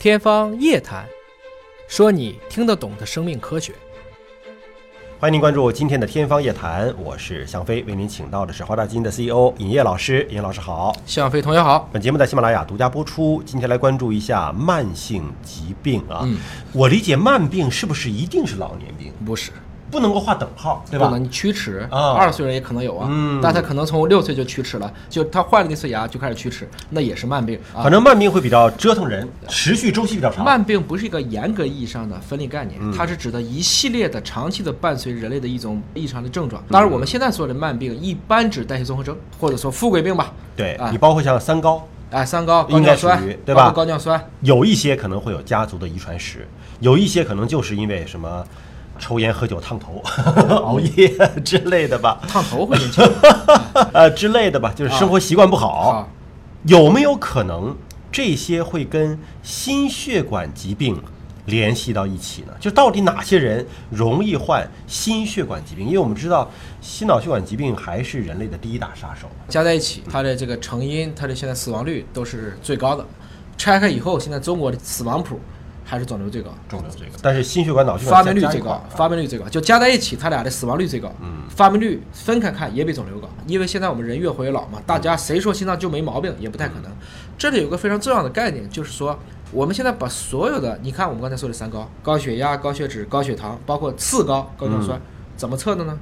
天方夜谭，说你听得懂的生命科学。欢迎您关注今天的《天方夜谭》，我是向飞，为您请到的是华大基因的 CEO 尹烨老师。尹老师好，向飞同学好。本节目在喜马拉雅独家播出。今天来关注一下慢性疾病啊。嗯我理解慢病是不是一定是老年病？不是，不能够画等号，对吧不能？你龋齿，啊二十岁人也可能有啊，嗯但他可能从六岁就龋齿了，就他换了那次牙就开始龋齿，那也是慢病啊反。正慢病会比较折腾人，持续周期比较长。慢病不是一个严格意义上的分类概念，嗯它是指的一系列的长期的伴随人类的一种异常的症状。当然，我们现在说的慢病一般指代谢综合征，或者说富贵病吧。对啊你包括像三高，哎，三高、高应该尿酸属于，对吧高尿酸，有一些可能会有家族的遗传史，有一些可能就是因为什么抽烟、喝酒、烫头、熬夜之类的吧，烫头会引起 呃之类的吧，就是生活习惯不好。啊。有没有可能这些会跟心血管疾病联系到一起呢？就到底哪些人容易患心血管疾病？因为我们知道心脑血管疾病还是人类的第一大杀手。加在一起，它的这个成因，它的现在死亡率都是最高的。拆开以后，现在中国的死亡谱还是肿瘤最高，肿瘤最高，但是心血管、脑血管发病率最高发病率最高，就加在一起，它俩的死亡率最高。嗯，发病率分开看也比肿瘤高，因为现在我们人越活越老嘛，大家谁说心脏就没毛病也不太可能。这里有个非常重要的概念，就是说我们现在把所有的，你看我们刚才说的三高，高血压、高血脂、高血糖，包括次高高尿酸，怎么测的呢？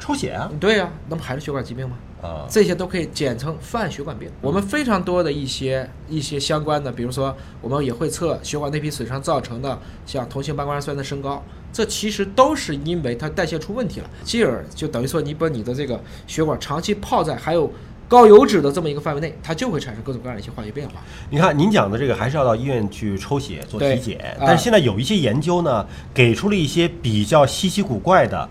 抽血啊对呀、那不还是血管疾病吗？啊，这些都可以简称泛血管病。我们非常多的一些一些相关的，比如说我们也会测血管内皮损伤造成的像同性半胱氨酸的升高，这其实都是因为它代谢出问题了，进而就等于说你把你的这个血管长期泡在还有高油脂的这么一个范围内，它就会产生各种各样的一些化学变化。你看，您讲的这个还是要到医院去抽血做体检，啊但是现在有一些研究呢，给出了一些比较稀奇古怪的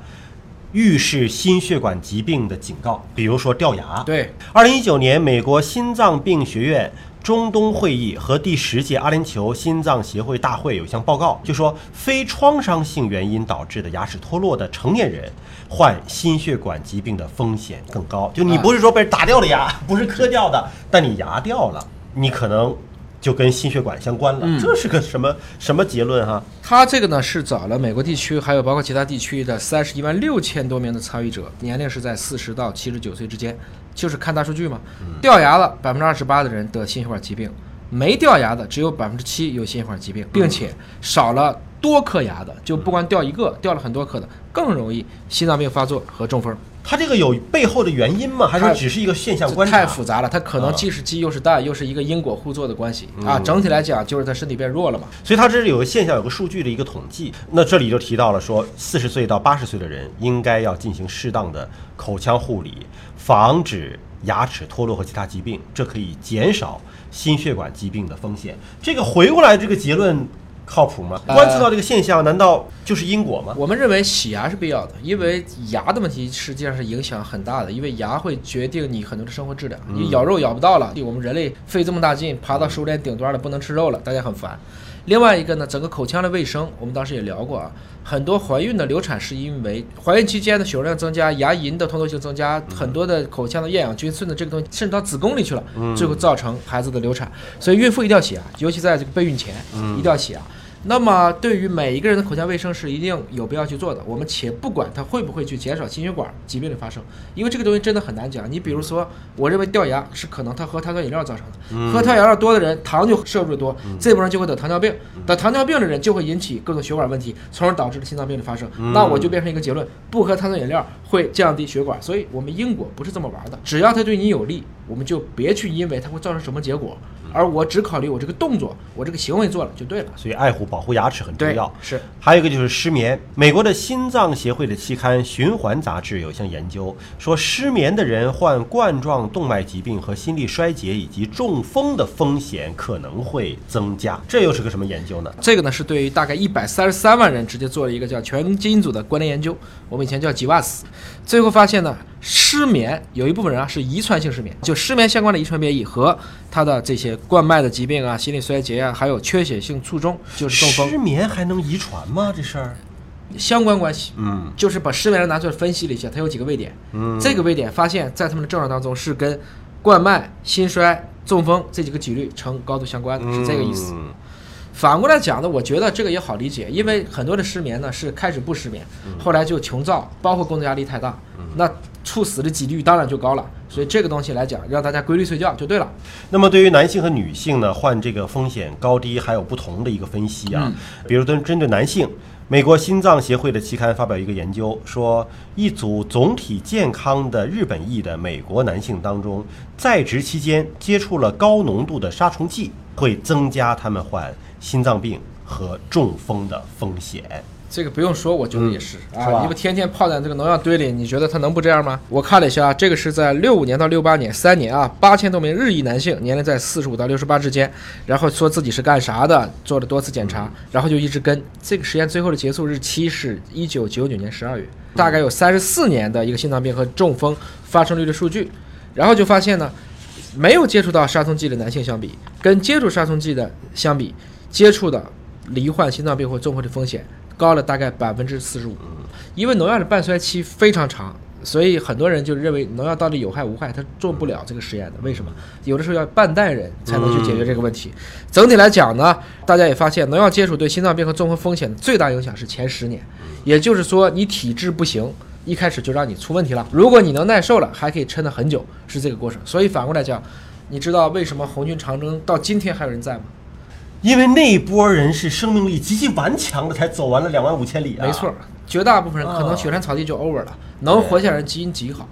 预示心血管疾病的警告，比如说掉牙。对，二零一九年，美国心脏病学院中东会议和第十届阿联酋心脏协会大会有一项报告，就说非创伤性原因导致的牙齿脱落的成年人患心血管疾病的风险更高。就你啊不是说被打掉了牙，不是磕掉的，但你牙掉了，你可能就跟心血管相关了。嗯这是个什么什么结论哈？他这个呢是找了美国地区，还有包括其他地区的三十一万六千多名的参与者，年龄是在四十到七十九岁之间，就是看大数据嘛。掉牙了百分之二十八的人得心血管疾病，没掉牙的只有百分之七有心血管疾病，并且少了多颗牙的，就不光掉一个，掉了很多颗的，更容易心脏病发作和中风。它这个有背后的原因吗？还是说只是一个现象这观察？太复杂了，它可能啊既是鸡又是蛋，又是一个因果互作的关系啊。整体来讲，就是它身体变弱了嘛。所以它这是有个现象，有个数据的一个统计。那这里就提到了说，四十岁到八十岁的人应该要进行适当的口腔护理，防止牙齿脱落和其他疾病，这可以减少心血管疾病的风险。这个回过来，这个结论靠谱吗？呃观测到这个现象，难道就是因果吗？我们认为洗牙是必要的，因为牙的问题实际上是影响很大的，因为牙会决定你很多的生活质量。你咬肉咬不到了，我们人类费这么大劲爬到食物链顶端了，不能吃肉了，大家很烦。另外一个呢，整个口腔的卫生，我们当时也聊过啊，很多怀孕的流产是因为怀孕期间的血容量增加，牙龈的通透性增加，很多的口腔的厌氧菌顺着这个东西渗到子宫里去了，最后造成孩子的流产。所以孕妇一定要洗牙，尤其在这个备孕前，一定要洗牙。那么，对于每一个人的口腔卫生是一定有必要去做的。我们且不管它会不会去减少心血管疾病的发生，因为这个东西真的很难讲。你比如说，我认为掉牙是可能他喝碳酸饮料造成的，喝碳酸饮料多的人糖就摄入的多，这部分人就会得糖尿病，得糖尿病的人就会引起各种血管问题，从而导致的心脏病的发生。那我就变成一个结论：不喝碳酸饮料会降低血管。所以我们因果不是这么玩的，只要它对你有利，我们就别去因为它会造成什么结果，而我只考虑我这个动作，我这个行为做了就对了。所以爱护保护牙齿很重要。，是。还有一个就是失眠。美国的心脏协会的期刊《循环》杂志有一项研究说，失眠的人患冠状动脉疾病和心力衰竭以及中风的风险可能会增加。这又是个什么研究呢？这个呢是对于大概一百三十三万人直接做了一个叫全基因组的关联研究，我们以前叫 GWAS，最后发现呢，失眠有一部分人啊是遗传性失眠，就失眠相关的遗传变异和他的这些冠脉的疾病啊、心力衰竭啊，还有缺血性卒中，就是中风失眠还能遗传吗？这事儿？相关关系。嗯就是把失眠人拿出来分析了一下，它有几个位点。嗯，这个位点发现，在他们的症状当中是跟冠脉、心衰、中风这几个几率呈高度相关的，是这个意思。嗯反过来讲呢，我觉得这个也好理解，因为很多的失眠呢是开始不失眠，后来就穷躁，包括工作压力太大，那猝死的几率当然就高了。所以这个东西来讲，让大家规律睡觉就对了。那么对于男性和女性呢，患这个风险高低还有不同的一个分析啊。比如针针对男性，美国心脏协会的期刊发表一个研究，说一组总体健康的日本裔的美国男性当中，在职期间接触了高浓度的杀虫剂，会增加他们患心脏病和中风的风险。这个不用说，我觉得也是啊。你不天天泡在这个农药堆里，你觉得他能不这样吗？我看了一下，这个是在六五年到六八年三年啊，八千多名日裔男性，年龄在四十五到六十八之间，然后说自己是干啥的，做了多次检查，然后就一直跟。这个实验最后的结束日期是一九九九年十二月，大概有三十四年的一个心脏病和中风发生率的数据，然后就发现呢，没有接触到杀虫剂的男性相比，跟接触杀虫剂的相比，接触的罹患心脏病或综合的风险高了大概百分之四十五。因为农药的半衰期非常长，所以很多人就认为农药到底有害无害，他做不了这个实验的。为什么？有的时候要半代人才能去解决这个问题。整体来讲呢，大家也发现农药接触对心脏病和综合风险的最大影响是前十年，也就是说你体质不行。一开始就让你出问题了，如果你能耐受了，还可以撑得很久，是这个过程。所以反过来讲，你知道为什么红军长征到今天还有人在吗？因为那一波人是生命力极其顽强的，才走完了两万五千里啊。没错，绝大部分人可哦能雪山草地就 over 了，能活下来基因极好。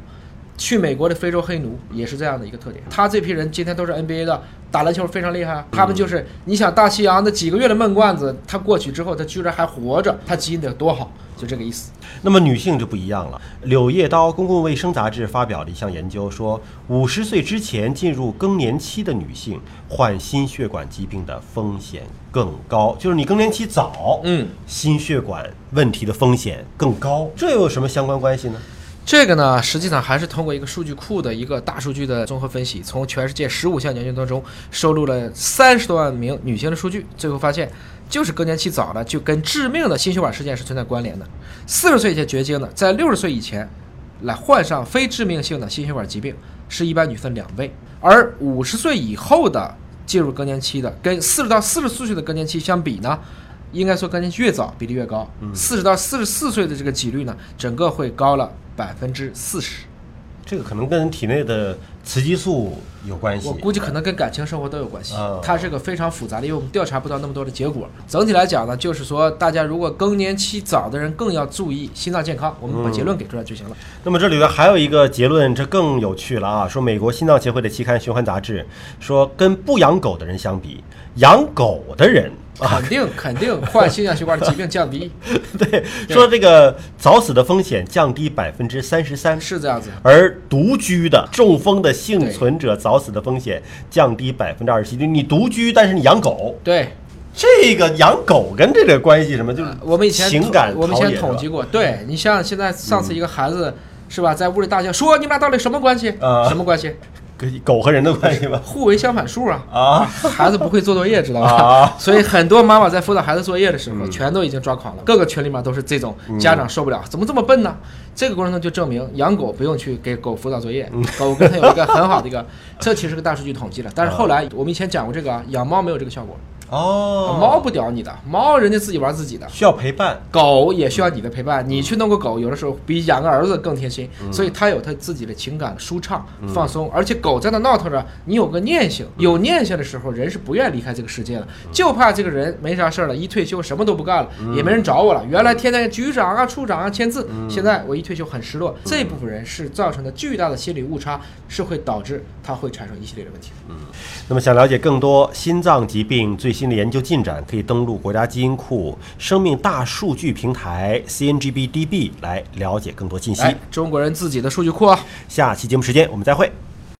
去美国的非洲黑奴也是这样的一个特点，他这批人今天都是 NBA 的，打篮球非常厉害啊。他们就是你想大西洋的几个月的闷罐子，他过去之后，他居然还活着，他基因得多好，就这个意思。那么女性就不一样了，《柳叶刀公共卫生杂志》发表了一项研究，说五十岁之前进入更年期的女性患心血管疾病的风险更高，就是你更年期早，嗯，心血管问题的风险更高，这又有什么相关关系呢？这个呢，实际上还是通过一个数据库的一个大数据的综合分析，从全世界十五项研究当中收录了三十多万名女性的数据，最后发现，就是更年期早了就跟致命的心血管事件是存在关联的。四十岁以前绝经的，在六十岁以前来患上非致命性的心血管疾病，是一般女性两倍，而五十岁以后的进入更年期的，跟四十到四十四岁的更年期相比呢？应该说更年期越早比例越高，四十到四十四岁的这个几率呢，整个会高了百分之四十。这个可能跟体内的雌激素有关系。我估计可能跟感情生活都有关系啊，它是个非常复杂的，因为我们调查不到那么多的结果。整体来讲呢，就是说大家如果更年期早的人更要注意心脏健康，我们把结论给出来就行了。那么这里边还有一个结论，这更有趣了啊！说美国心脏协会的期刊《循环杂志》说，跟不养狗的人相比，养狗的人啊，肯定肯定患心血管的疾病降低，对，说这个早死的风险降低百分之三十三，是这样子。而独居的中风的幸存者早死的风险降低百分之二十七。就你独居，但是你养狗，对，这个养狗跟这个关系什么？就是我们以前情感我们以前统计过，对你像现在上次一个孩子、是吧，在屋里大叫说你们俩到底什么关系？呃什么关系？跟狗和人的关系吧？互为相反数啊！啊，孩子不会做作业，知道吧？啊 所以很多妈妈在辅导孩子作业的时候，全都已经抓狂了。各个群里面都是这种家长受不了，怎么这么笨呢？这个过程中就证明养狗不用去给狗辅导作业，狗跟它有一个很好的一个，这其实是个大数据统计了。但是后来我们以前讲过这个啊，养猫没有这个效果，哦，猫不屌你的，猫人家自己玩自己的。需要陪伴，狗也需要你的陪伴，你去弄个狗，有的时候比养个儿子更贴心，所以它有它自己的情感舒畅、放松，而且狗在那闹腾着，你有个念性，有念性的时候，人是不愿意离开这个世界的，就怕这个人没啥事儿了，一退休什么都不干了，也没人找我了。原来天天局长啊、处长啊签字，现在我一退休很失落，这部分人是造成的巨大的心理误差，是会导致他会产生一系列的问题。嗯。那么想了解更多心脏疾病最新的研究进展，可以登录国家基因库生命大数据平台 CNGBDB 来了解更多信息。哎，中国人自己的数据库啊。下期节目时间我们再会。